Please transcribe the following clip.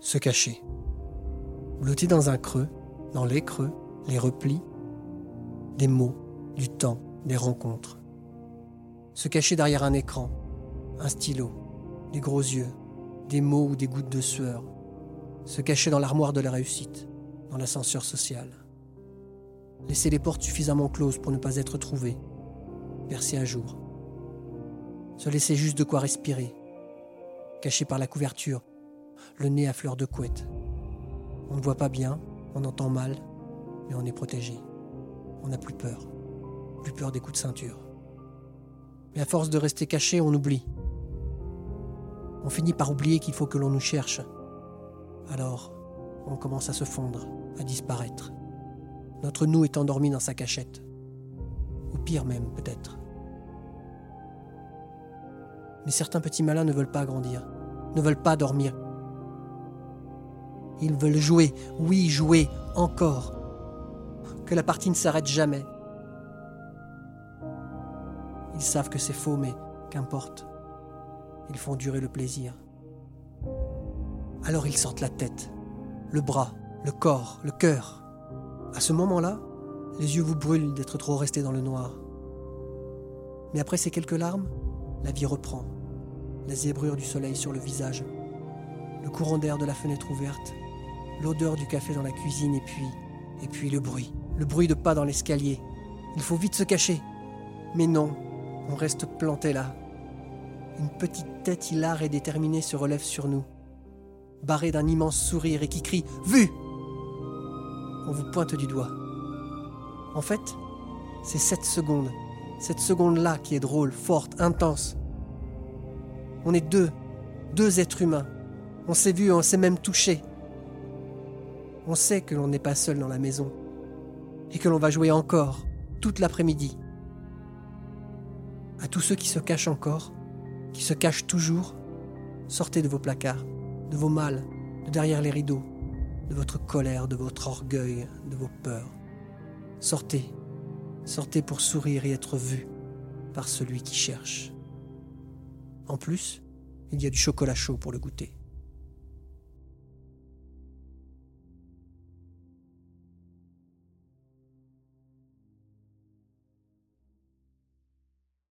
Se cacher. Blotti dans un creux, dans les creux, les replis, des mots, du temps, des rencontres. Se cacher derrière un écran, un stylo, des gros yeux, des mots ou des gouttes de sueur. Se cacher dans l'armoire de la réussite, dans l'ascenseur social. Laisser les portes suffisamment closes pour ne pas être trouvé. Percer à jour. Se laisser juste de quoi respirer. Caché par la couverture, le nez à fleur de couette. On ne voit pas bien, on entend mal, mais on est protégé. On n'a plus peur. Plus peur des coups de ceinture. Mais à force de rester caché, on oublie. On finit par oublier qu'il faut que l'on nous cherche. Alors, on commence à se fondre, à disparaître. Notre nous est endormi dans sa cachette. Ou pire même, peut-être. Mais certains petits malins ne veulent pas grandir, ne veulent pas dormir. Ils veulent jouer, oui, jouer, encore. Que la partie ne s'arrête jamais. Ils savent que c'est faux, mais qu'importe. Ils font durer le plaisir. Alors ils sortent la tête, le bras, le corps, le cœur. À ce moment-là, les yeux vous brûlent d'être trop restés dans le noir. Mais après ces quelques larmes, la vie reprend. La zébrure du soleil sur le visage, le courant d'air de la fenêtre ouverte, l'odeur du café dans la cuisine et puis, et puis le bruit, le bruit de pas dans l'escalier. Il faut vite se cacher. Mais non, on reste planté là. Une petite tête hilare et déterminée se relève sur nous, barrée d'un immense sourire et qui crie Vu On vous pointe du doigt. En fait, c'est cette seconde, cette seconde-là qui est drôle, forte, intense. On est deux, deux êtres humains. On s'est vu, on s'est même touché. On sait que l'on n'est pas seul dans la maison et que l'on va jouer encore toute l'après-midi. À tous ceux qui se cachent encore, qui se cachent toujours, sortez de vos placards, de vos mâles, de derrière les rideaux, de votre colère, de votre orgueil, de vos peurs. Sortez, sortez pour sourire et être vu par celui qui cherche. En plus, il y a du chocolat chaud pour le goûter.